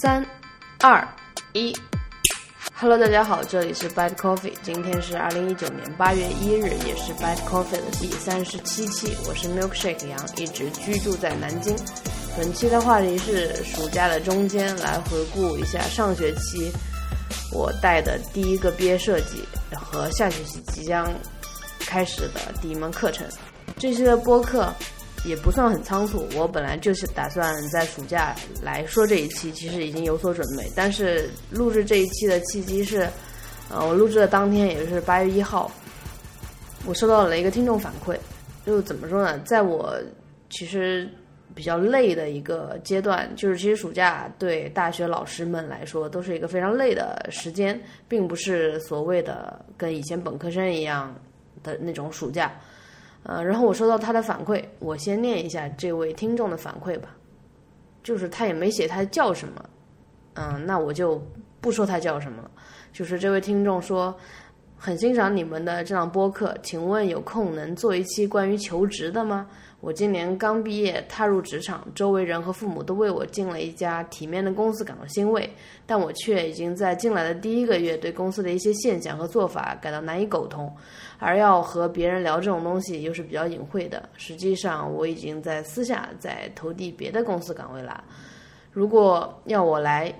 三、二、一，Hello，大家好，这里是 Bad Coffee，今天是二零一九年八月一日，也是 Bad Coffee 的第三十七期。我是 Milkshake 杨，一直居住在南京。本期的话题是暑假的中间，来回顾一下上学期我带的第一个毕业设计和下学期即将开始的第一门课程。这期的播客。也不算很仓促，我本来就是打算在暑假来说这一期，其实已经有所准备。但是录制这一期的契机是，呃，我录制的当天也就是八月一号，我收到了一个听众反馈，就怎么说呢？在我其实比较累的一个阶段，就是其实暑假对大学老师们来说都是一个非常累的时间，并不是所谓的跟以前本科生一样的那种暑假。呃，然后我收到他的反馈，我先念一下这位听众的反馈吧。就是他也没写他叫什么，嗯，那我就不说他叫什么了。就是这位听众说，很欣赏你们的这档播客，请问有空能做一期关于求职的吗？我今年刚毕业，踏入职场，周围人和父母都为我进了一家体面的公司感到欣慰，但我却已经在进来的第一个月，对公司的一些现象和做法感到难以苟同，而要和别人聊这种东西又是比较隐晦的。实际上，我已经在私下在投递别的公司岗位了。如果要我来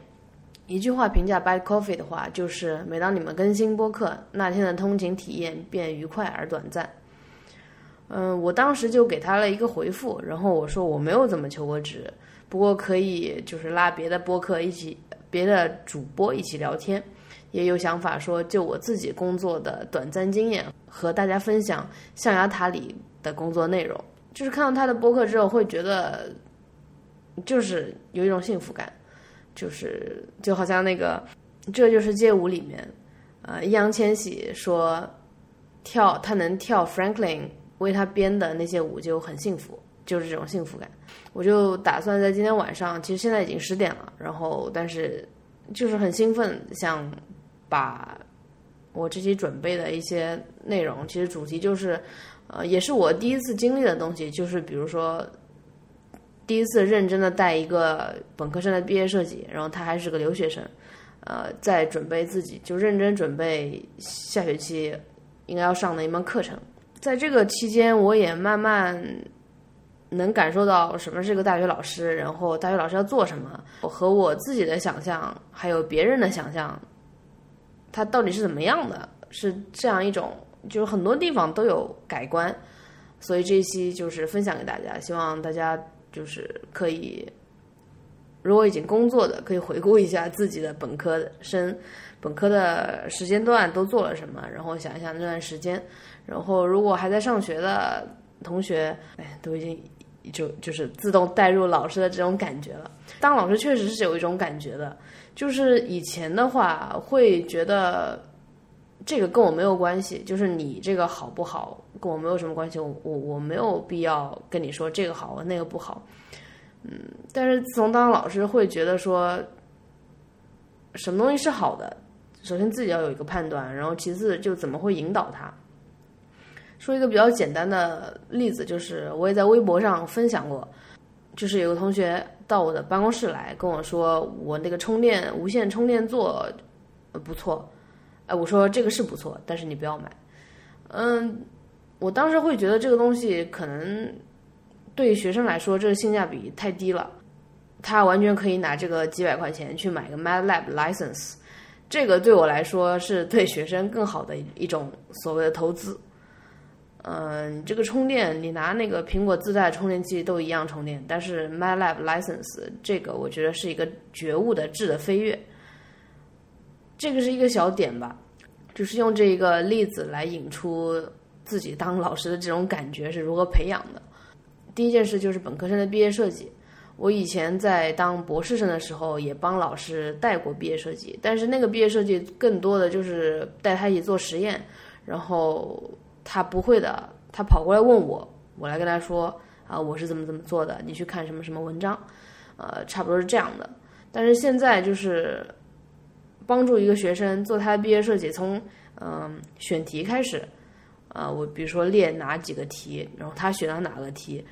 一句话评价 Bad Coffee 的话，就是每当你们更新播客，那天的通勤体验便愉快而短暂。嗯，我当时就给他了一个回复，然后我说我没有怎么求过职，不过可以就是拉别的播客一起，别的主播一起聊天，也有想法说就我自己工作的短暂经验和大家分享象牙塔里的工作内容。就是看到他的播客之后，会觉得就是有一种幸福感，就是就好像那个这就是街舞里面，呃，易烊千玺说跳他能跳 Franklin。为他编的那些舞就很幸福，就是这种幸福感。我就打算在今天晚上，其实现在已经十点了，然后但是就是很兴奋，想把我这期准备的一些内容，其实主题就是呃，也是我第一次经历的东西，就是比如说第一次认真的带一个本科生的毕业设计，然后他还是个留学生，呃，在准备自己就认真准备下学期应该要上的一门课程。在这个期间，我也慢慢能感受到什么是个大学老师，然后大学老师要做什么，我和我自己的想象，还有别人的想象，它到底是怎么样的？是这样一种，就是很多地方都有改观。所以这一期就是分享给大家，希望大家就是可以，如果已经工作的，可以回顾一下自己的本科生、本科的时间段都做了什么，然后想一想那段时间。然后，如果还在上学的同学，哎，都已经就就是自动带入老师的这种感觉了。当老师确实是有一种感觉的，就是以前的话会觉得这个跟我没有关系，就是你这个好不好跟我没有什么关系，我我我没有必要跟你说这个好那个不好。嗯，但是自从当老师会觉得说，什么东西是好的，首先自己要有一个判断，然后其次就怎么会引导他。说一个比较简单的例子，就是我也在微博上分享过，就是有个同学到我的办公室来跟我说，我那个充电无线充电座不错，哎，我说这个是不错，但是你不要买。嗯，我当时会觉得这个东西可能对学生来说这个性价比太低了，他完全可以拿这个几百块钱去买个 MATLAB license，这个对我来说是对学生更好的一种所谓的投资。嗯，这个充电你拿那个苹果自带充电器都一样充电，但是 MyLab License 这个我觉得是一个觉悟的质的飞跃，这个是一个小点吧，就是用这一个例子来引出自己当老师的这种感觉是如何培养的。第一件事就是本科生的毕业设计，我以前在当博士生的时候也帮老师带过毕业设计，但是那个毕业设计更多的就是带他一起做实验，然后。他不会的，他跑过来问我，我来跟他说啊，我是怎么怎么做的，你去看什么什么文章，呃，差不多是这样的。但是现在就是帮助一个学生做他的毕业设计，从嗯选题开始，啊，我比如说列哪几个题，然后他选了哪个题，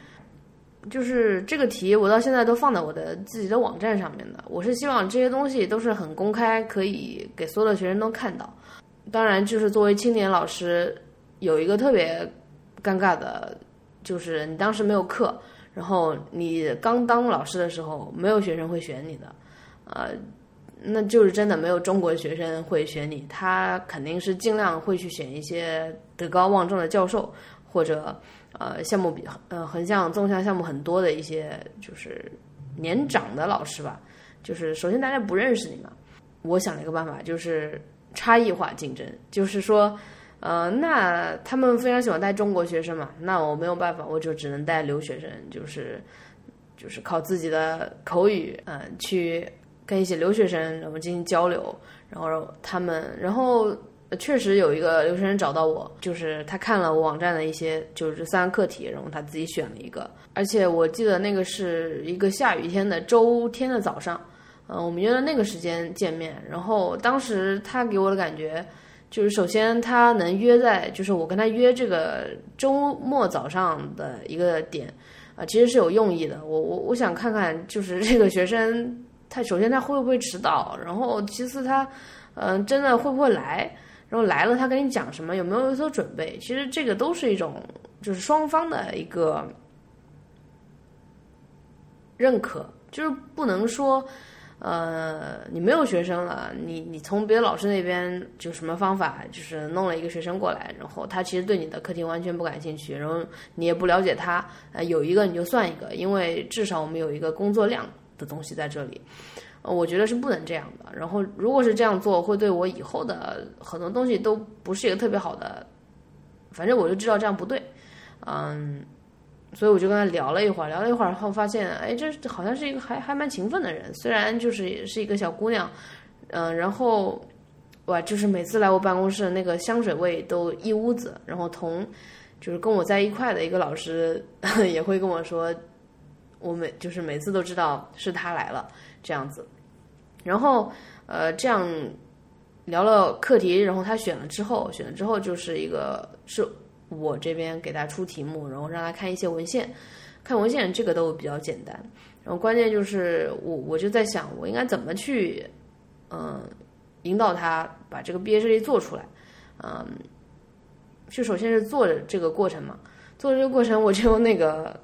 就是这个题，我到现在都放在我的自己的网站上面的。我是希望这些东西都是很公开，可以给所有的学生都看到。当然，就是作为青年老师，有一个特别尴尬的，就是你当时没有课，然后你刚当老师的时候，没有学生会选你的，呃，那就是真的没有中国学生会选你，他肯定是尽量会去选一些德高望重的教授或者。呃，项目比呃横向、纵向项目很多的一些就是年长的老师吧，就是首先大家不认识你嘛，我想了一个办法，就是差异化竞争，就是说，呃，那他们非常喜欢带中国学生嘛，那我没有办法，我就只能带留学生，就是就是靠自己的口语，嗯，去跟一些留学生然后进行交流，然后他们，然后。确实有一个留学生找到我，就是他看了我网站的一些，就是三个课题，然后他自己选了一个。而且我记得那个是一个下雨天的周天的早上，嗯，我们约了那个时间见面。然后当时他给我的感觉，就是首先他能约在，就是我跟他约这个周末早上的一个点，啊，其实是有用意的。我我我想看看，就是这个学生，他首先他会不会迟到，然后其次他，嗯，真的会不会来。然后来了，他跟你讲什么？有没有有所准备？其实这个都是一种，就是双方的一个认可，就是不能说，呃，你没有学生了，你你从别的老师那边就什么方法，就是弄了一个学生过来，然后他其实对你的课题完全不感兴趣，然后你也不了解他，呃，有一个你就算一个，因为至少我们有一个工作量的东西在这里。呃我觉得是不能这样的。然后，如果是这样做，会对我以后的很多东西都不是一个特别好的。反正我就知道这样不对，嗯，所以我就跟他聊了一会儿，聊了一会儿后发现，哎，这好像是一个还还蛮勤奋的人。虽然就是也是一个小姑娘，嗯，然后哇，就是每次来我办公室，那个香水味都一屋子。然后同就是跟我在一块的一个老师也会跟我说，我每就是每次都知道是他来了。这样子，然后呃，这样聊了课题，然后他选了之后，选了之后就是一个是我这边给他出题目，然后让他看一些文献，看文献这个都比较简单，然后关键就是我我就在想，我应该怎么去嗯引导他把这个毕业设计做出来，嗯，就首先是做这个过程嘛，做这个过程我就用那个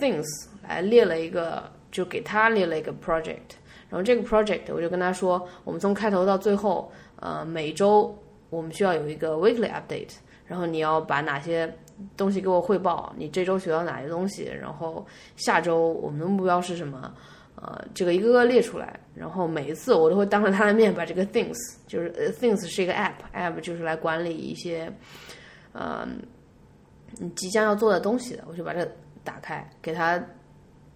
things 来列了一个。就给他列了一个 project，然后这个 project 我就跟他说，我们从开头到最后，呃，每周我们需要有一个 weekly update，然后你要把哪些东西给我汇报，你这周学到哪些东西，然后下周我们的目标是什么，呃，这个一个个列出来，然后每一次我都会当着他的面把这个 things，就是 things 是一个 app，app 就是来管理一些，呃，你即将要做的东西的，我就把这打开给他。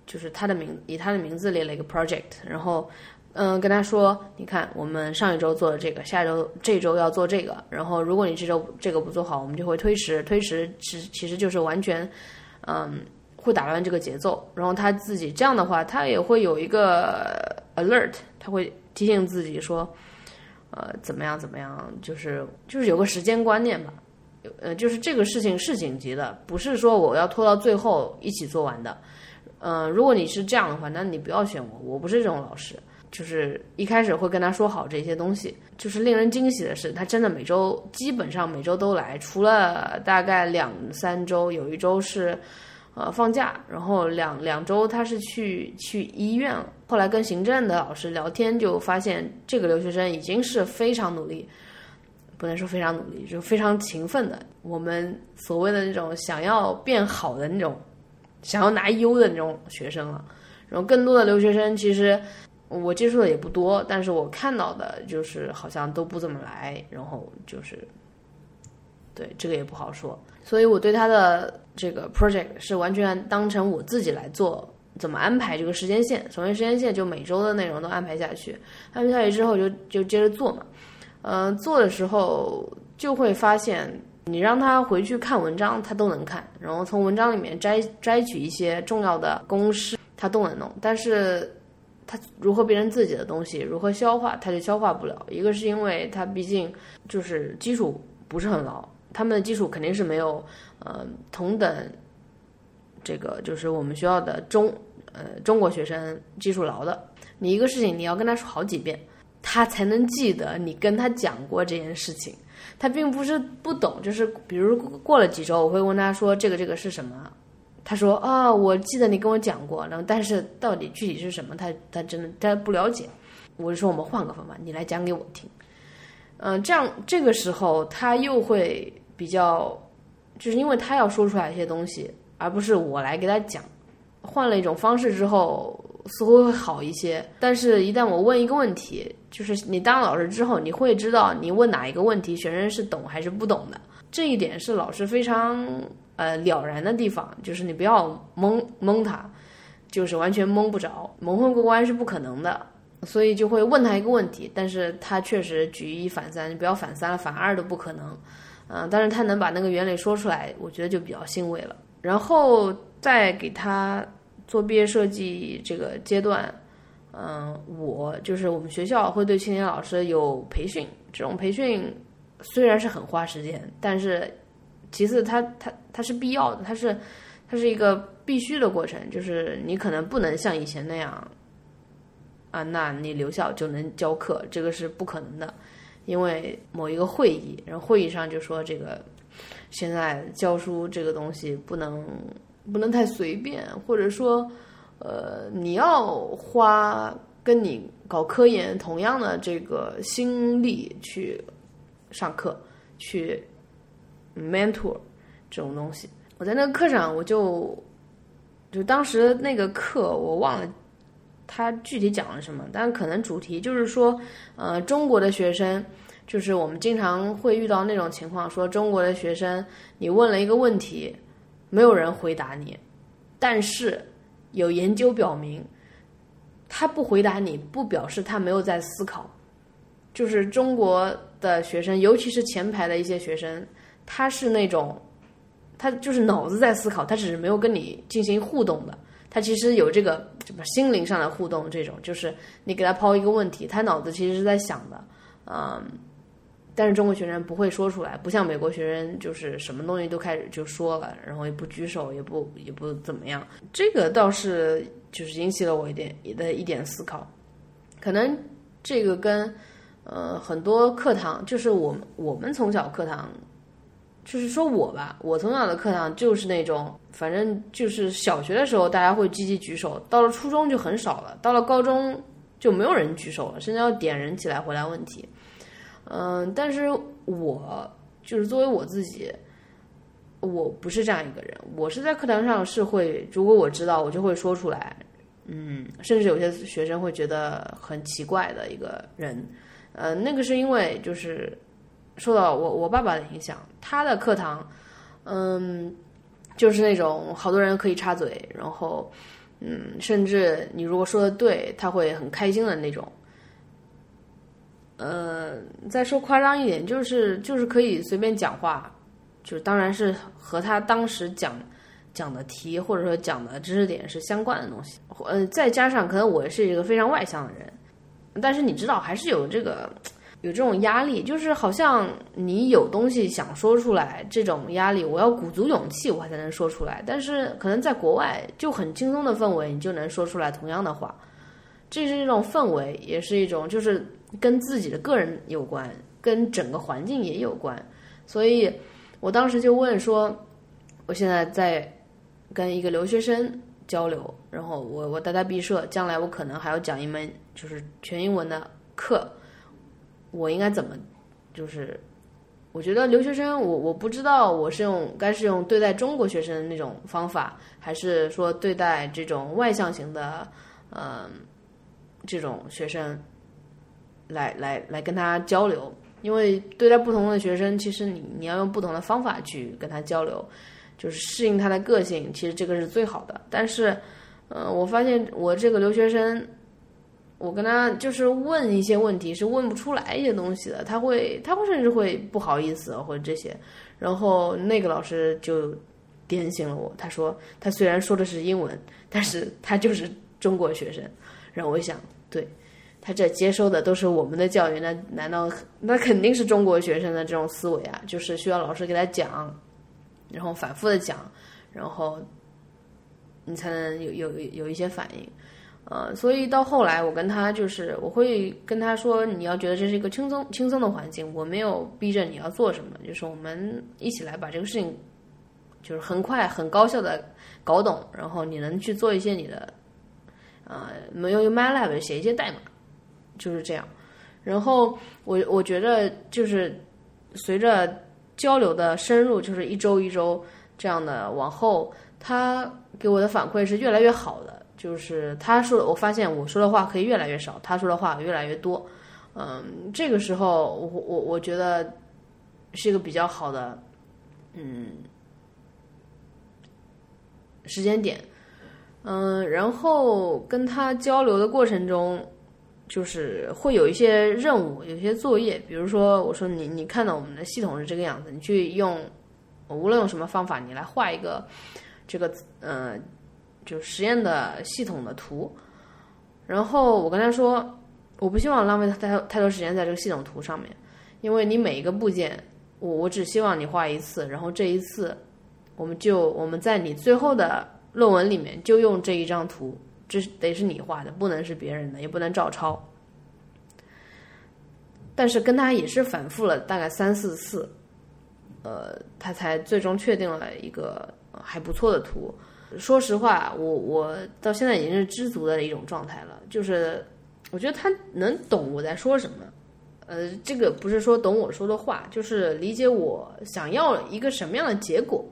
就是他的名，以他的名字列了一个 project，然后，嗯，跟他说，你看，我们上一周做了这个，下周这周要做这个，然后如果你这周这个不做好，我们就会推迟，推迟其其实就是完全，嗯，会打乱这个节奏。然后他自己这样的话，他也会有一个 alert，他会提醒自己说，呃，怎么样怎么样，就是就是有个时间观念吧，呃，就是这个事情是紧急的，不是说我要拖到最后一起做完的。嗯，如果你是这样的话，那你不要选我，我不是这种老师。就是一开始会跟他说好这些东西。就是令人惊喜的是，他真的每周基本上每周都来，除了大概两三周，有一周是呃放假，然后两两周他是去去医院了。后来跟行政的老师聊天，就发现这个留学生已经是非常努力，不能说非常努力，就非常勤奋的。我们所谓的那种想要变好的那种。想要拿优的那种学生了，然后更多的留学生其实我接触的也不多，但是我看到的就是好像都不怎么来，然后就是对这个也不好说，所以我对他的这个 project 是完全当成我自己来做，怎么安排这个时间线？首先时间线就每周的内容都安排下去，安排下去之后就就接着做嘛，嗯，做的时候就会发现。你让他回去看文章，他都能看，然后从文章里面摘摘取一些重要的公式，他都能弄。但是，他如何变成自己的东西，如何消化，他就消化不了。一个是因为他毕竟就是基础不是很牢，他们的基础肯定是没有呃同等这个就是我们学校的中呃中国学生基础牢的。你一个事情你要跟他说好几遍，他才能记得你跟他讲过这件事情。他并不是不懂，就是比如过了几周，我会问他说这个这个是什么，他说啊，我记得你跟我讲过，然后但是到底具体是什么，他他真的他不了解。我就说我们换个方法，你来讲给我听。嗯，这样这个时候他又会比较，就是因为他要说出来一些东西，而不是我来给他讲。换了一种方式之后，似乎会好一些。但是，一旦我问一个问题，就是你当老师之后，你会知道你问哪一个问题，学生是懂还是不懂的。这一点是老师非常呃了然的地方，就是你不要蒙蒙他，就是完全蒙不着，蒙混过关是不可能的。所以就会问他一个问题，但是他确实举一反三，你不要反三了，反二都不可能。嗯，但是他能把那个原理说出来，我觉得就比较欣慰了。然后再给他做毕业设计这个阶段，嗯，我就是我们学校会对青年老师有培训，这种培训虽然是很花时间，但是其次它它它是必要的，它是它是一个必须的过程，就是你可能不能像以前那样。啊，那你留校就能教课，这个是不可能的，因为某一个会议，然后会议上就说这个现在教书这个东西不能不能太随便，或者说，呃，你要花跟你搞科研同样的这个心力去上课，去 mentor 这种东西。我在那个课上，我就就当时那个课我忘了。他具体讲了什么？但可能主题就是说，呃，中国的学生，就是我们经常会遇到那种情况，说中国的学生，你问了一个问题，没有人回答你，但是有研究表明，他不回答你不表示他没有在思考，就是中国的学生，尤其是前排的一些学生，他是那种，他就是脑子在思考，他只是没有跟你进行互动的。他其实有这个什么心灵上的互动，这种就是你给他抛一个问题，他脑子其实是在想的，嗯，但是中国学生不会说出来，不像美国学生就是什么东西都开始就说了，然后也不举手，也不也不怎么样，这个倒是就是引起了我一点的一点思考，可能这个跟呃很多课堂，就是我们我们从小课堂。就是说我吧，我从小的课堂就是那种，反正就是小学的时候大家会积极举手，到了初中就很少了，到了高中就没有人举手了，甚至要点人起来回答问题。嗯，但是我就是作为我自己，我不是这样一个人，我是在课堂上是会，如果我知道我就会说出来，嗯，甚至有些学生会觉得很奇怪的一个人，呃，那个是因为就是。受到我我爸爸的影响，他的课堂，嗯，就是那种好多人可以插嘴，然后，嗯，甚至你如果说的对，他会很开心的那种。呃，再说夸张一点，就是就是可以随便讲话，就是当然是和他当时讲讲的题或者说讲的知识点是相关的东西。呃，再加上可能我是一个非常外向的人，但是你知道还是有这个。有这种压力，就是好像你有东西想说出来，这种压力，我要鼓足勇气，我才能说出来。但是可能在国外就很轻松的氛围，你就能说出来同样的话。这是一种氛围，也是一种就是跟自己的个人有关，跟整个环境也有关。所以我当时就问说，我现在在跟一个留学生交流，然后我我带他毕设，将来我可能还要讲一门就是全英文的课。我应该怎么？就是，我觉得留学生，我我不知道我是用该是用对待中国学生的那种方法，还是说对待这种外向型的，嗯，这种学生，来来来跟他交流。因为对待不同的学生，其实你你要用不同的方法去跟他交流，就是适应他的个性，其实这个是最好的。但是，嗯，我发现我这个留学生。我跟他就是问一些问题，是问不出来一些东西的。他会，他会甚至会不好意思或者这些。然后那个老师就点醒了我，他说他虽然说的是英文，但是他就是中国学生。然后我想，对他这接收的都是我们的教育，那难道那肯定是中国学生的这种思维啊？就是需要老师给他讲，然后反复的讲，然后你才能有有有一些反应。呃，所以到后来，我跟他就是我会跟他说，你要觉得这是一个轻松轻松的环境，我没有逼着你要做什么，就是我们一起来把这个事情，就是很快很高效的搞懂，然后你能去做一些你的，呃，没有用 MATLAB 写一些代码，就是这样。然后我我觉得就是随着交流的深入，就是一周一周这样的往后，他给我的反馈是越来越好的。就是他说，我发现我说的话可以越来越少，他说的话越来越多。嗯，这个时候我我我觉得是一个比较好的嗯时间点。嗯，然后跟他交流的过程中，就是会有一些任务，有一些作业，比如说我说你你看到我们的系统是这个样子，你去用无论用什么方法，你来画一个这个嗯。就实验的系统的图，然后我跟他说，我不希望浪费太太多时间在这个系统图上面，因为你每一个部件，我我只希望你画一次，然后这一次，我们就我们在你最后的论文里面就用这一张图，这是得是你画的，不能是别人的，也不能照抄。但是跟他也是反复了大概三四次，呃，他才最终确定了一个还不错的图。说实话，我我到现在已经是知足的一种状态了。就是我觉得他能懂我在说什么，呃，这个不是说懂我说的话，就是理解我想要一个什么样的结果，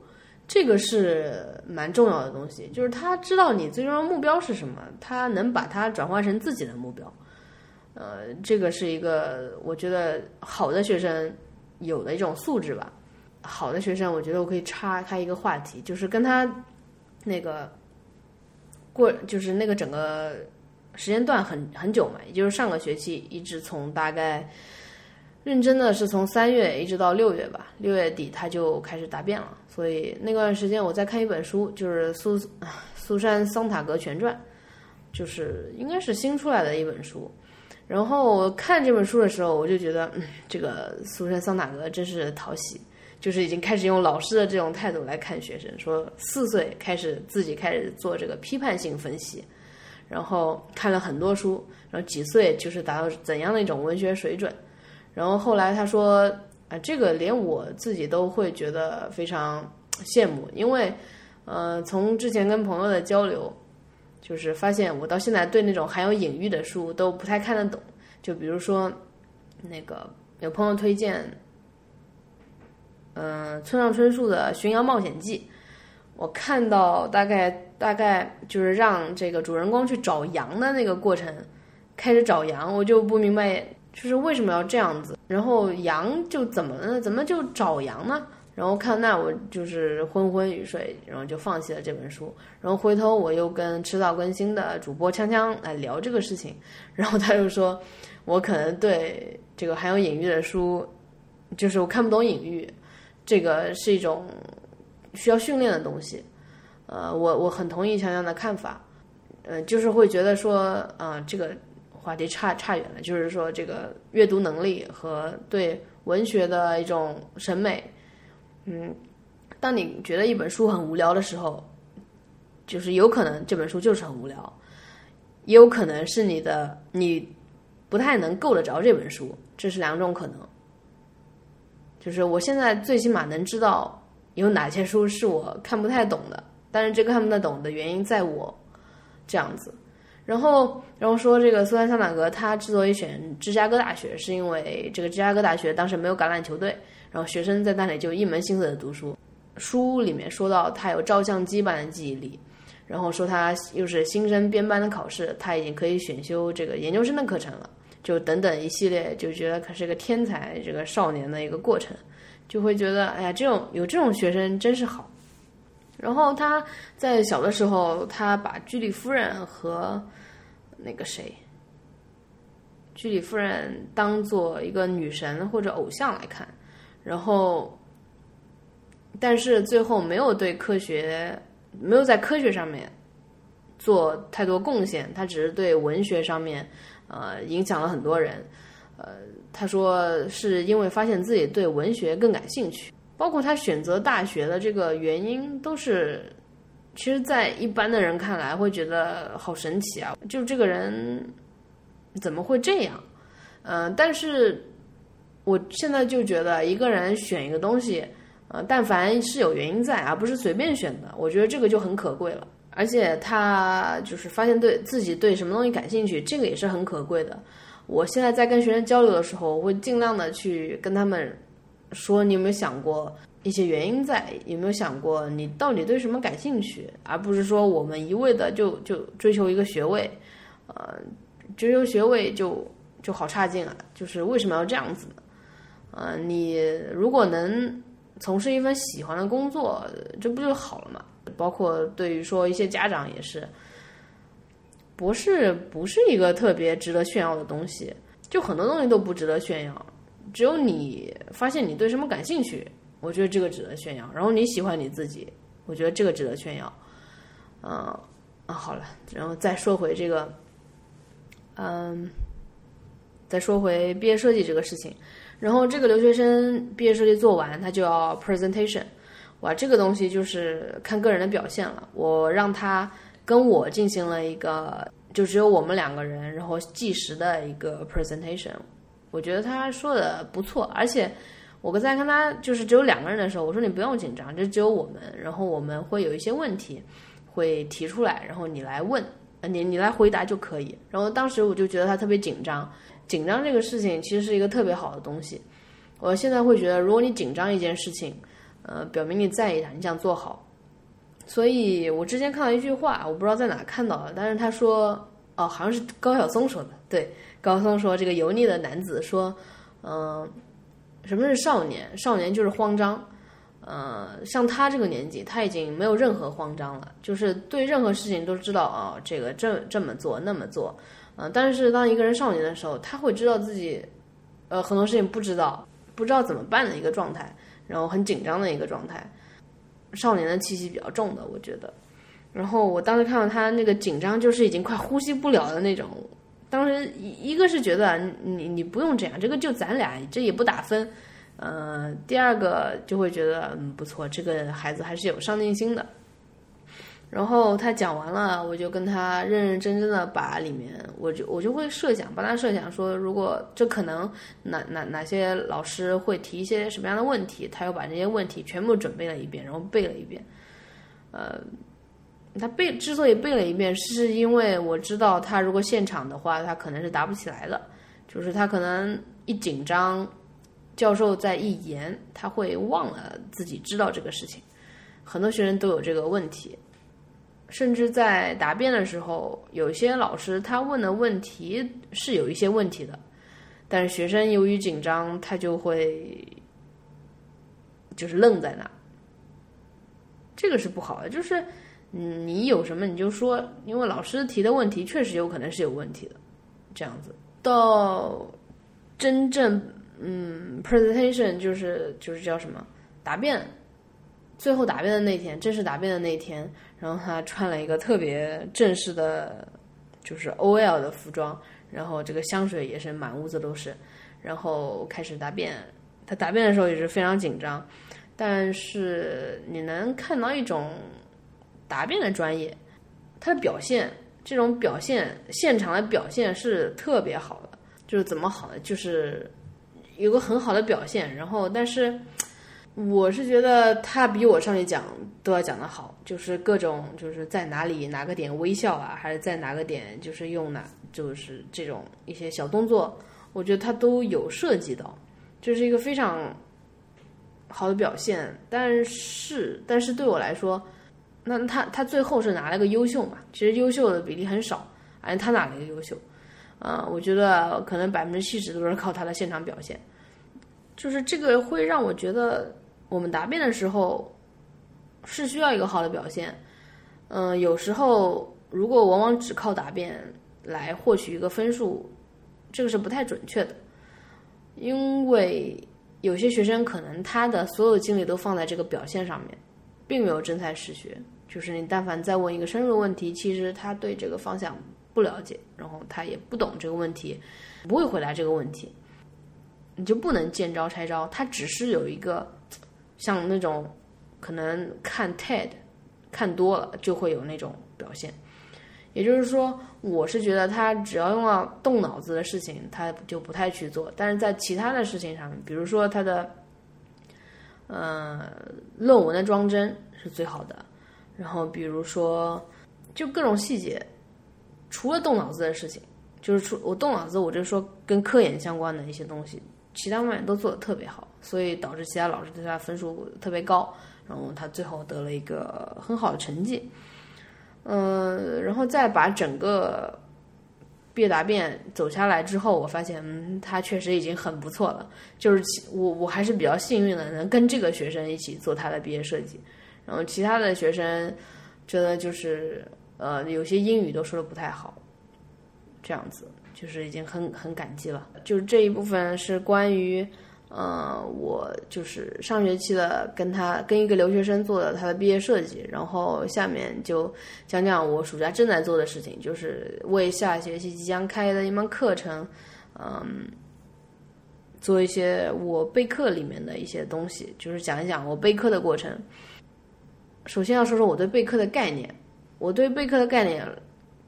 这个是蛮重要的东西。就是他知道你最终的目标是什么，他能把它转换成自己的目标，呃，这个是一个我觉得好的学生有的一种素质吧。好的学生，我觉得我可以插开一个话题，就是跟他。那个过就是那个整个时间段很很久嘛，也就是上个学期一直从大概认真的是从三月一直到六月吧，六月底他就开始答辩了。所以那段时间我在看一本书，就是苏 苏珊桑塔格全传，就是应该是新出来的一本书。然后我看这本书的时候，我就觉得，嗯，这个苏珊桑塔格真是讨喜。就是已经开始用老师的这种态度来看学生，说四岁开始自己开始做这个批判性分析，然后看了很多书，然后几岁就是达到怎样的一种文学水准，然后后来他说啊，这个连我自己都会觉得非常羡慕，因为呃，从之前跟朋友的交流，就是发现我到现在对那种含有隐喻的书都不太看得懂，就比如说那个有朋友推荐。嗯，村上春树的《寻羊冒险记》，我看到大概大概就是让这个主人公去找羊的那个过程，开始找羊，我就不明白，就是为什么要这样子。然后羊就怎么了？怎么就找羊呢？然后看那我就是昏昏欲睡，然后就放弃了这本书。然后回头我又跟迟早更新的主播锵锵来聊这个事情，然后他就说，我可能对这个含有隐喻的书，就是我看不懂隐喻。这个是一种需要训练的东西，呃，我我很同意强强的看法，呃，就是会觉得说，啊，这个话题差差远了，就是说这个阅读能力和对文学的一种审美，嗯，当你觉得一本书很无聊的时候，就是有可能这本书就是很无聊，也有可能是你的你不太能够得着这本书，这是两种可能。就是我现在最起码能知道有哪些书是我看不太懂的，但是这个看不太懂的原因在我这样子。然后，然后说这个苏珊·桑塔格他之所以选芝加哥大学，是因为这个芝加哥大学当时没有橄榄球队，然后学生在那里就一门心思的读书。书里面说到他有照相机般的记忆力，然后说他又是新生编班的考试，他已经可以选修这个研究生的课程了。就等等一系列，就觉得可是个天才，这个少年的一个过程，就会觉得，哎呀，这种有这种学生真是好。然后他在小的时候，他把居里夫人和那个谁，居里夫人当做一个女神或者偶像来看，然后，但是最后没有对科学，没有在科学上面做太多贡献，他只是对文学上面。呃，影响了很多人。呃，他说是因为发现自己对文学更感兴趣，包括他选择大学的这个原因都是其实，在一般的人看来会觉得好神奇啊，就这个人怎么会这样？嗯，但是我现在就觉得一个人选一个东西，呃，但凡是有原因在，而不是随便选的，我觉得这个就很可贵了。而且他就是发现对自己对什么东西感兴趣，这个也是很可贵的。我现在在跟学生交流的时候，我会尽量的去跟他们说，你有没有想过一些原因在？有没有想过你到底对什么感兴趣？而不是说我们一味的就就追求一个学位，呃，追求学位就就好差劲啊！就是为什么要这样子呢？呃，你如果能从事一份喜欢的工作，这不就好了嘛？包括对于说一些家长也是。博士不是一个特别值得炫耀的东西，就很多东西都不值得炫耀。只有你发现你对什么感兴趣，我觉得这个值得炫耀。然后你喜欢你自己，我觉得这个值得炫耀。嗯啊，好了，然后再说回这个，嗯，再说回毕业设计这个事情。然后这个留学生毕业设计做完，他就要 presentation。哇，这个东西就是看个人的表现了。我让他。跟我进行了一个，就只有我们两个人，然后计时的一个 presentation。我觉得他说的不错，而且我刚才看他就是只有两个人的时候，我说你不用紧张，这只有我们，然后我们会有一些问题会提出来，然后你来问，你你来回答就可以。然后当时我就觉得他特别紧张，紧张这个事情其实是一个特别好的东西。我现在会觉得，如果你紧张一件事情，呃，表明你在意他，你想做好。所以我之前看到一句话，我不知道在哪看到的，但是他说，哦，好像是高晓松说的。对，高晓松说，这个油腻的男子说，嗯，什么是少年？少年就是慌张。呃，像他这个年纪，他已经没有任何慌张了，就是对任何事情都知道啊，这个这这么做那么做。嗯，但是当一个人少年的时候，他会知道自己，呃，很多事情不知道，不知道怎么办的一个状态，然后很紧张的一个状态。少年的气息比较重的，我觉得。然后我当时看到他那个紧张，就是已经快呼吸不了的那种。当时一一个是觉得你你不用这样，这个就咱俩，这也不打分。呃，第二个就会觉得嗯不错，这个孩子还是有上进心的。然后他讲完了，我就跟他认认真真的把里面，我就我就会设想，帮他设想说，如果这可能哪哪哪些老师会提一些什么样的问题，他又把这些问题全部准备了一遍，然后背了一遍。呃，他背之所以背了一遍，是因为我知道他如果现场的话，他可能是答不起来的，就是他可能一紧张，教授在一言，他会忘了自己知道这个事情。很多学生都有这个问题。甚至在答辩的时候，有些老师他问的问题是有一些问题的，但是学生由于紧张，他就会就是愣在那，这个是不好的。就是你有什么你就说，因为老师提的问题确实有可能是有问题的，这样子到真正嗯 presentation 就是就是叫什么答辩。最后答辩的那天，正式答辩的那天，然后他穿了一个特别正式的，就是 OL 的服装，然后这个香水也是满屋子都是，然后开始答辩。他答辩的时候也是非常紧张，但是你能看到一种答辩的专业，他的表现，这种表现，现场的表现是特别好的。就是怎么好的，就是有个很好的表现，然后但是。我是觉得他比我上去讲都要讲得好，就是各种就是在哪里哪个点微笑啊，还是在哪个点就是用哪就是这种一些小动作，我觉得他都有涉及到，这是一个非常好的表现。但是但是对我来说，那他他最后是拿了个优秀嘛？其实优秀的比例很少，而他拿了一个优秀，啊，我觉得可能百分之七十都是靠他的现场表现，就是这个会让我觉得。我们答辩的时候是需要一个好的表现，嗯，有时候如果往往只靠答辩来获取一个分数，这个是不太准确的，因为有些学生可能他的所有精力都放在这个表现上面，并没有真才实学。就是你但凡再问一个深入问题，其实他对这个方向不了解，然后他也不懂这个问题，不会回答这个问题，你就不能见招拆招。他只是有一个。像那种可能看 TED 看多了就会有那种表现。也就是说，我是觉得他只要用到动脑子的事情，他就不太去做。但是在其他的事情上面，比如说他的，呃，论文的装帧是最好的。然后比如说，就各种细节，除了动脑子的事情，就是除我动脑子，我就说跟科研相关的一些东西，其他方面都做的特别好，所以导致其他老师对他分数特别高，然后他最后得了一个很好的成绩。嗯，然后再把整个毕业答辩走下来之后，我发现，他确实已经很不错了。就是我我还是比较幸运的，能跟这个学生一起做他的毕业设计。然后其他的学生，真的就是呃，有些英语都说的不太好，这样子，就是已经很很感激了。就是这一部分是关于。呃，我就是上学期的跟他跟一个留学生做的他的毕业设计，然后下面就讲讲我暑假正在做的事情，就是为下学期即将开的一门课程，嗯，做一些我备课里面的一些东西，就是讲一讲我备课的过程。首先要说说我对备课的概念，我对备课的概念，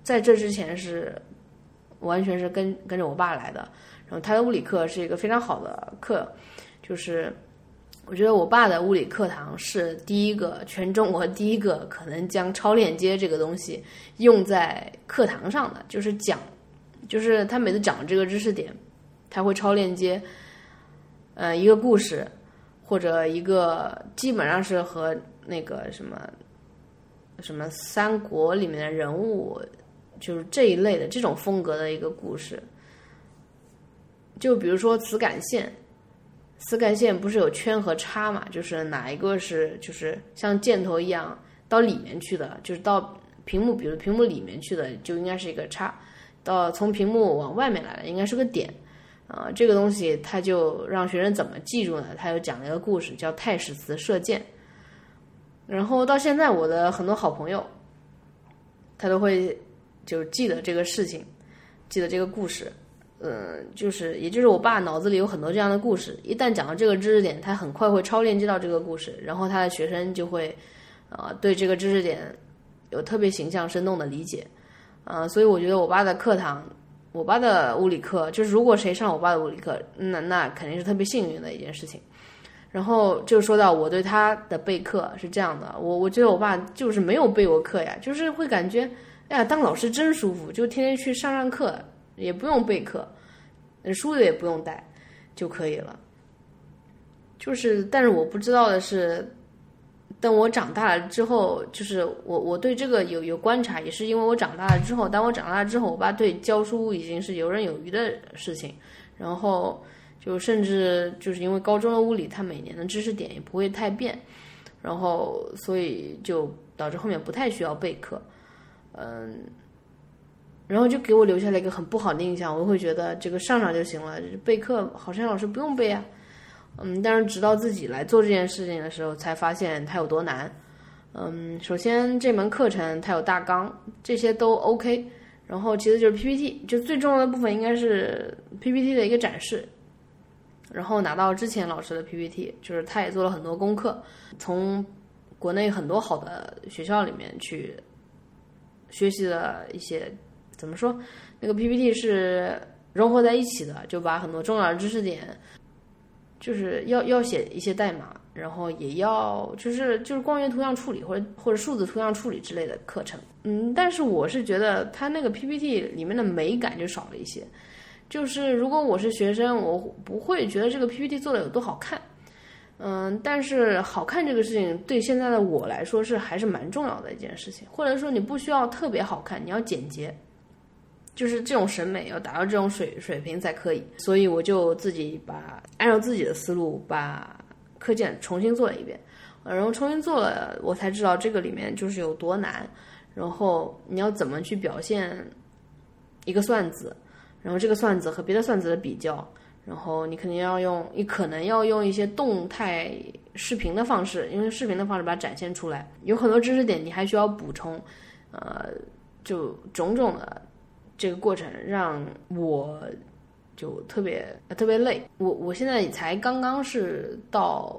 在这之前是完全是跟跟着我爸来的。然后他的物理课是一个非常好的课，就是我觉得我爸的物理课堂是第一个全中国第一个可能将超链接这个东西用在课堂上的，就是讲，就是他每次讲这个知识点，他会超链接，呃，一个故事或者一个基本上是和那个什么什么三国里面的人物，就是这一类的这种风格的一个故事。就比如说磁感线，磁感线不是有圈和叉嘛？就是哪一个是就是像箭头一样到里面去的，就是到屏幕，比如屏幕里面去的，就应该是一个叉；到从屏幕往外面来的，应该是个点。啊，这个东西他就让学生怎么记住呢？他又讲了一个故事，叫太史慈射箭。然后到现在，我的很多好朋友，他都会就记得这个事情，记得这个故事。嗯，就是，也就是我爸脑子里有很多这样的故事，一旦讲到这个知识点，他很快会超链接到这个故事，然后他的学生就会，啊，对这个知识点有特别形象、生动的理解，啊，所以我觉得我爸的课堂，我爸的物理课，就是如果谁上我爸的物理课，那那肯定是特别幸运的一件事情。然后就说到我对他的备课是这样的，我我觉得我爸就是没有备过课呀，就是会感觉，哎呀，当老师真舒服，就天天去上上课。也不用备课，书也不用带，就可以了。就是，但是我不知道的是，等我长大了之后，就是我我对这个有有观察，也是因为我长大了之后，当我长大了之后，我爸对教书已经是游刃有余的事情。然后就甚至就是因为高中的物理，它每年的知识点也不会太变，然后所以就导致后面不太需要备课，嗯。然后就给我留下了一个很不好的印象，我会觉得这个上上就行了，备课好像老师不用备啊。嗯，但是直到自己来做这件事情的时候，才发现它有多难。嗯，首先这门课程它有大纲，这些都 OK。然后其次就是 PPT，就最重要的部分应该是 PPT 的一个展示。然后拿到之前老师的 PPT，就是他也做了很多功课，从国内很多好的学校里面去学习了一些。怎么说？那个 PPT 是融合在一起的，就把很多重要的知识点，就是要要写一些代码，然后也要就是就是光源图像处理或者或者数字图像处理之类的课程。嗯，但是我是觉得它那个 PPT 里面的美感就少了一些。就是如果我是学生，我不会觉得这个 PPT 做的有多好看。嗯，但是好看这个事情对现在的我来说是还是蛮重要的一件事情，或者说你不需要特别好看，你要简洁。就是这种审美要达到这种水水平才可以，所以我就自己把按照自己的思路把课件重新做了一遍，呃然后重新做了，我才知道这个里面就是有多难，然后你要怎么去表现一个算子，然后这个算子和别的算子的比较，然后你肯定要用，你可能要用一些动态视频的方式，因为视频的方式把它展现出来，有很多知识点你还需要补充，呃，就种种的。这个过程让我就特别特别累。我我现在才刚刚是到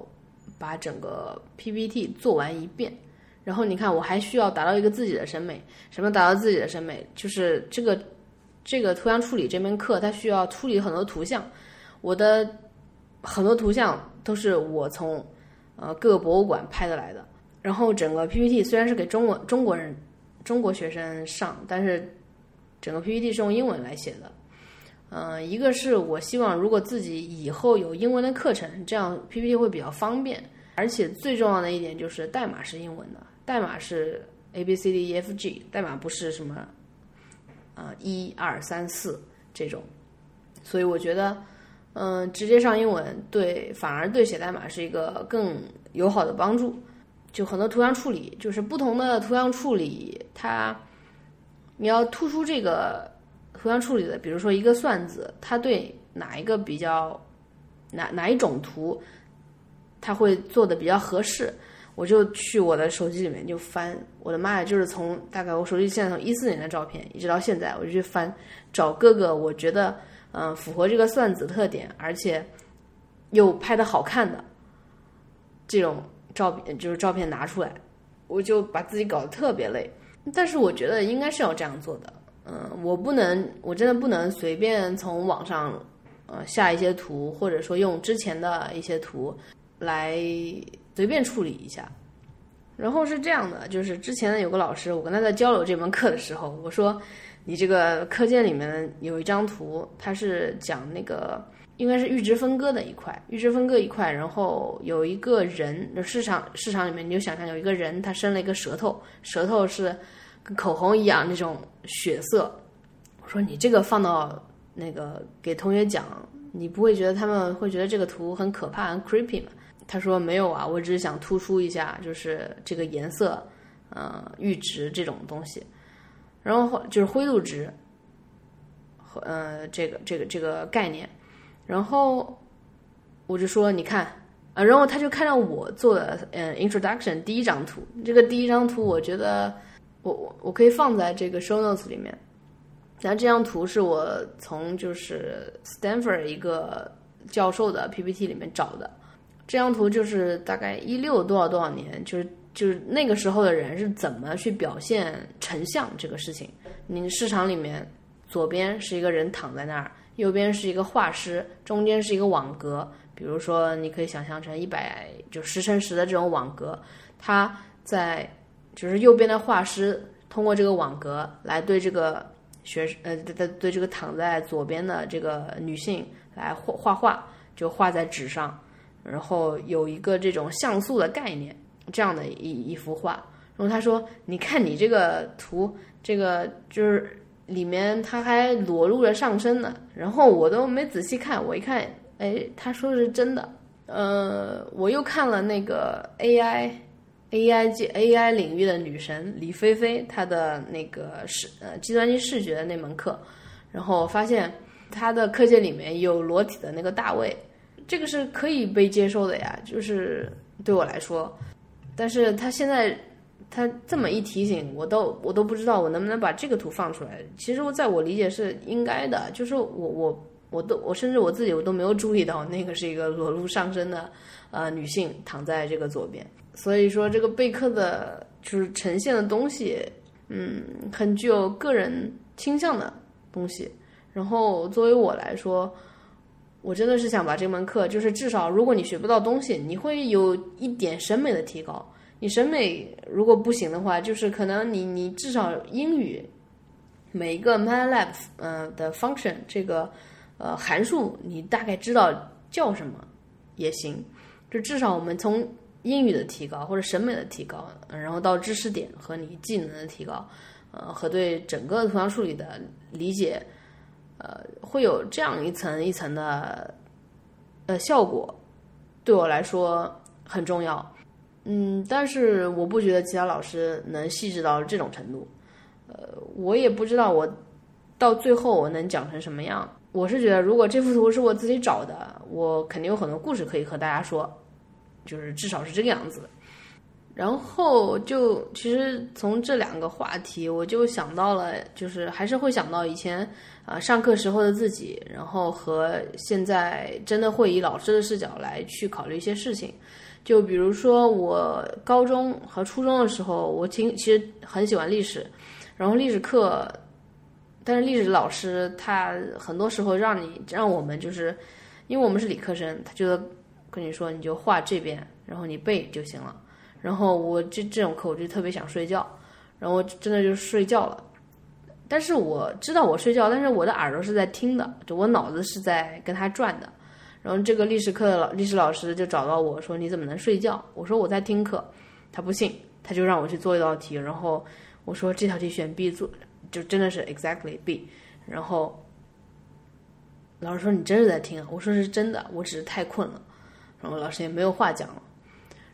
把整个 PPT 做完一遍，然后你看，我还需要达到一个自己的审美，什么达到自己的审美？就是这个这个图像处理这门课，它需要处理很多图像。我的很多图像都是我从呃各个博物馆拍的来的。然后整个 PPT 虽然是给中国中国人中国学生上，但是整个 PPT 是用英文来写的。嗯，一个是我希望如果自己以后有英文的课程，这样 PPT 会比较方便。而且最重要的一点就是代码是英文的。代码是 A B C D E F G，代码不是什么，呃，一二三四这种，所以我觉得，嗯，直接上英文对，反而对写代码是一个更友好的帮助。就很多图像处理，就是不同的图像处理，它你要突出这个图像处理的，比如说一个算子，它对哪一个比较，哪哪一种图，它会做的比较合适。我就去我的手机里面就翻，我的妈呀！就是从大概我手机现在从一四年的照片一直到现在，我就去翻找各个我觉得嗯符合这个算子特点，而且又拍的好看的这种照片，就是照片拿出来，我就把自己搞得特别累。但是我觉得应该是要这样做的，嗯，我不能，我真的不能随便从网上呃下一些图，或者说用之前的一些图来。随便处理一下，然后是这样的，就是之前有个老师，我跟他在交流这门课的时候，我说你这个课件里面有一张图，它是讲那个应该是阈值分割的一块，阈值分割一块，然后有一个人，市场市场里面你就想象有一个人，他伸了一个舌头，舌头是跟口红一样那种血色。我说你这个放到那个给同学讲，你不会觉得他们会觉得这个图很可怕、很 creepy 吗？他说没有啊，我只是想突出一下，就是这个颜色，呃，阈值这种东西，然后就是灰度值，和呃这个这个这个概念，然后我就说你看啊，然后他就看到我做的嗯 introduction 第一张图，这个第一张图我觉得我我我可以放在这个 show notes 里面，然后这张图是我从就是 Stanford 一个教授的 PPT 里面找的。这张图就是大概一六多少多少年，就是就是那个时候的人是怎么去表现成像这个事情。你市场里面，左边是一个人躺在那儿，右边是一个画师，中间是一个网格。比如说，你可以想象成一百就十乘十的这种网格，它在就是右边的画师通过这个网格来对这个学生呃对对这个躺在左边的这个女性来画画画，就画在纸上。然后有一个这种像素的概念，这样的一一幅画。然后他说：“你看你这个图，这个就是里面它还裸露着上身呢。”然后我都没仔细看，我一看，哎，他说的是真的。呃，我又看了那个 AI，AI 界 AI 领域的女神李菲菲她的那个视呃计算机视觉的那门课，然后发现她的课件里面有裸体的那个大卫。这个是可以被接受的呀，就是对我来说，但是他现在他这么一提醒，我都我都不知道我能不能把这个图放出来。其实我在我理解是应该的，就是我我我都我甚至我自己我都没有注意到那个是一个裸露上身的呃女性躺在这个左边。所以说这个备课的就是呈现的东西，嗯，很具有个人倾向的东西。然后作为我来说。我真的是想把这门课，就是至少如果你学不到东西，你会有一点审美的提高。你审美如果不行的话，就是可能你你至少英语每一个 MATLAB 呃的 function 这个呃函数，你大概知道叫什么也行。就至少我们从英语的提高或者审美的提高，然后到知识点和你技能的提高，呃和对整个图像处理的理解。呃，会有这样一层一层的呃效果，对我来说很重要。嗯，但是我不觉得其他老师能细致到这种程度。呃，我也不知道我到最后我能讲成什么样。我是觉得，如果这幅图是我自己找的，我肯定有很多故事可以和大家说，就是至少是这个样子。然后就其实从这两个话题，我就想到了，就是还是会想到以前啊上课时候的自己，然后和现在真的会以老师的视角来去考虑一些事情。就比如说我高中和初中的时候，我听其实很喜欢历史，然后历史课，但是历史老师他很多时候让你让我们就是，因为我们是理科生，他就跟你说你就画这边，然后你背就行了。然后我这这种课我就特别想睡觉，然后我真的就睡觉了。但是我知道我睡觉，但是我的耳朵是在听的，就我脑子是在跟他转的。然后这个历史课的老历史老师就找到我说：“你怎么能睡觉？”我说：“我在听课。”他不信，他就让我去做一道题。然后我说：“这道题选 B 做，就真的是 exactly B。”然后老师说：“你真是在听啊？”我说：“是真的，我只是太困了。”然后老师也没有话讲了。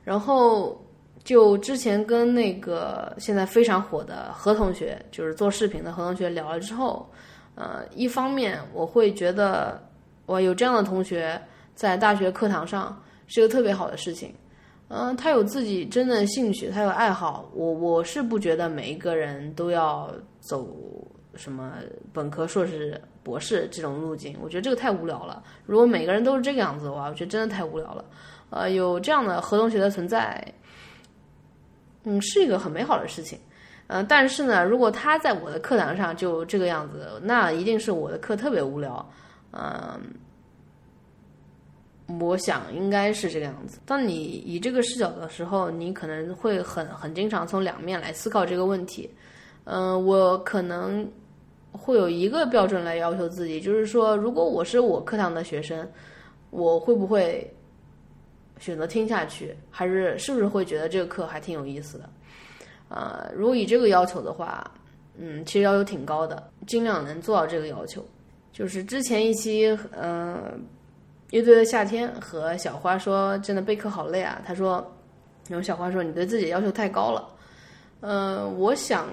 然后就之前跟那个现在非常火的何同学，就是做视频的何同学聊了之后，呃，一方面我会觉得。我有这样的同学在大学课堂上是个特别好的事情，嗯，他有自己真的兴趣，他有爱好。我我是不觉得每一个人都要走什么本科、硕士、博士这种路径，我觉得这个太无聊了。如果每个人都是这个样子的话，我觉得真的太无聊了。呃，有这样的何同学的存在，嗯，是一个很美好的事情。嗯，但是呢，如果他在我的课堂上就这个样子，那一定是我的课特别无聊。嗯，我想应该是这个样子。当你以这个视角的时候，你可能会很很经常从两面来思考这个问题。嗯，我可能会有一个标准来要求自己，就是说，如果我是我课堂的学生，我会不会选择听下去，还是是不是会觉得这个课还挺有意思的？呃，如果以这个要求的话，嗯，其实要求挺高的，尽量能做到这个要求。就是之前一期，呃，乐队的夏天和小花说，真的备课好累啊。他说，然后小花说，你对自己要求太高了。呃，我想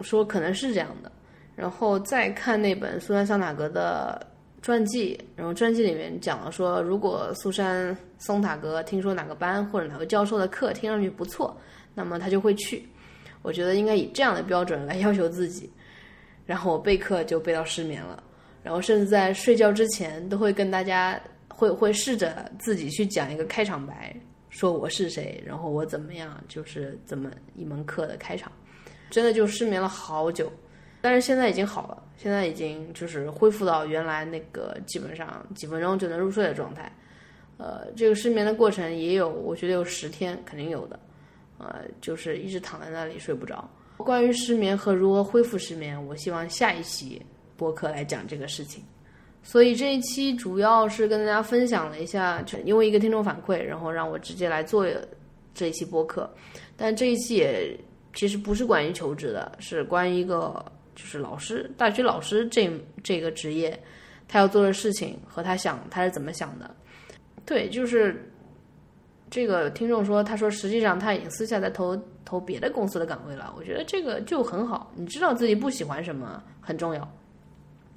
说可能是这样的。然后再看那本苏珊·桑塔格的传记，然后传记里面讲了说，如果苏珊·桑塔格听说哪个班或者哪个教授的课听上去不错，那么他就会去。我觉得应该以这样的标准来 要求自己。然后我备课就备到失眠了。然后甚至在睡觉之前都会跟大家会会试着自己去讲一个开场白，说我是谁，然后我怎么样，就是怎么一门课的开场，真的就失眠了好久，但是现在已经好了，现在已经就是恢复到原来那个基本上几分钟就能入睡的状态。呃，这个失眠的过程也有，我觉得有十天肯定有的，呃，就是一直躺在那里睡不着。关于失眠和如何恢复失眠，我希望下一期。播客来讲这个事情，所以这一期主要是跟大家分享了一下，就因为一个听众反馈，然后让我直接来做这一期播客。但这一期也其实不是关于求职的，是关于一个就是老师，大学老师这这个职业，他要做的事情和他想他是怎么想的。对，就是这个听众说，他说实际上他已经私下在投投别的公司的岗位了。我觉得这个就很好，你知道自己不喜欢什么很重要。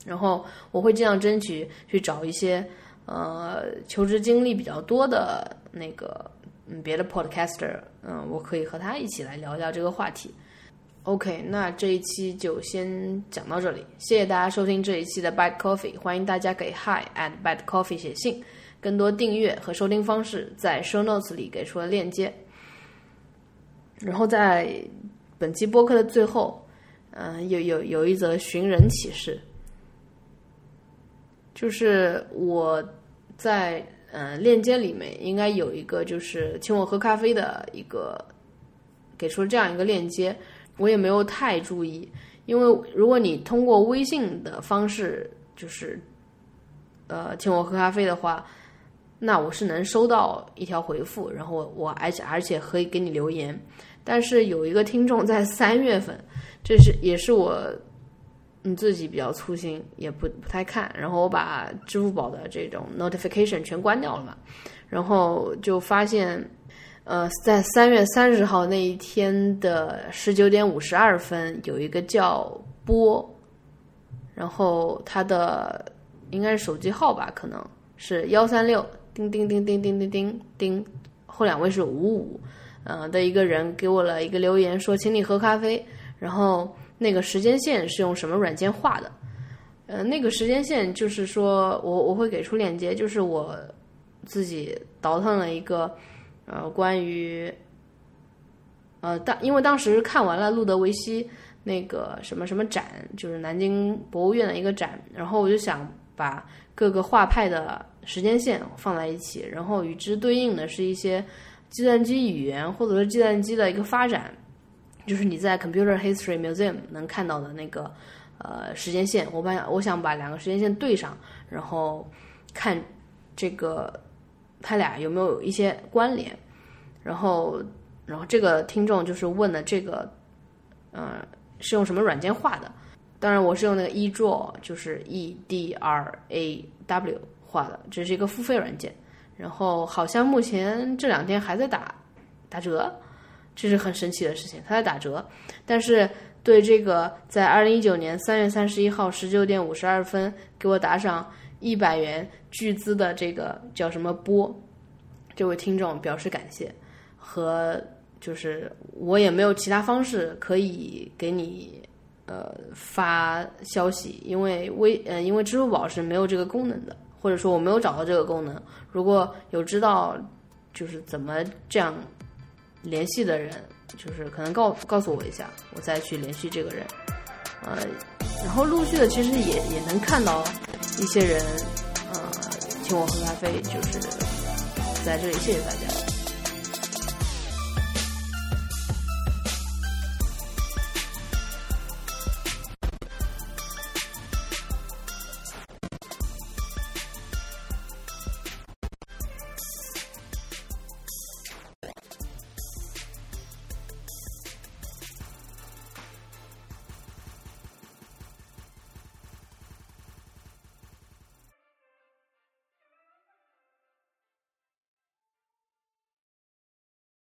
然后我会尽量争取去找一些呃求职经历比较多的那个嗯别的 podcaster，嗯，我可以和他一起来聊聊这个话题。OK，那这一期就先讲到这里，谢谢大家收听这一期的 Bad Coffee，欢迎大家给 Hi at Bad Coffee 写信，更多订阅和收听方式在 Show Notes 里给出了链接。然后在本期播客的最后，嗯，有有有一则寻人启事。就是我在嗯链接里面应该有一个，就是请我喝咖啡的一个给出这样一个链接，我也没有太注意，因为如果你通过微信的方式就是呃请我喝咖啡的话，那我是能收到一条回复，然后我而且而且可以给你留言，但是有一个听众在三月份，这是也是我。你自己比较粗心，也不不太看，然后我把支付宝的这种 notification 全关掉了嘛，然后就发现，呃，在三月三十号那一天的十九点五十二分，有一个叫波，然后他的应该是手机号吧，可能是幺三六叮叮叮叮叮叮叮叮，后两位是五五，嗯的一个人给我了一个留言，说请你喝咖啡，然后。那个时间线是用什么软件画的？呃，那个时间线就是说我我会给出链接，就是我自己倒腾了一个呃，关于呃当因为当时看完了路德维希那个什么什么展，就是南京博物院的一个展，然后我就想把各个画派的时间线放在一起，然后与之对应的是一些计算机语言或者说计算机的一个发展，就是你在 Computer History Museum 能看到的那个呃时间线，我把我想把两个时间线对上，然后看这个它俩有没有一些关联，然后然后这个听众就是问的这个，呃，是用什么软件画的？当然我是用那个 eDraw，就是 E D R A W 画的，这是一个付费软件。然后好像目前这两天还在打打折，这是很神奇的事情，它在打折。但是对这个在二零一九年三月三十一号十九点五十二分给我打赏一百元巨资的这个叫什么波，这位听众表示感谢，和就是我也没有其他方式可以给你呃发消息，因为微呃因为支付宝是没有这个功能的，或者说我没有找到这个功能。如果有知道就是怎么这样联系的人，就是可能告告诉我一下，我再去联系这个人。呃，然后陆续的其实也也能看到一些人呃请我喝咖啡，就是在这里谢谢大家。